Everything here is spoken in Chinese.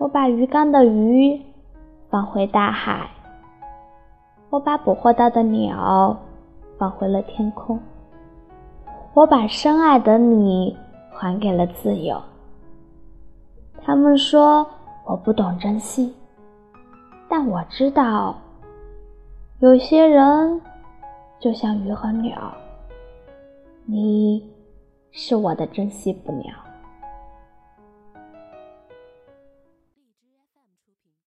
我把鱼缸的鱼放回大海我把捕获到的鸟放回了天空我把深爱的你还给了自由。他们说我不懂珍惜但我知道有些人就像鱼和鸟你是我的珍惜不了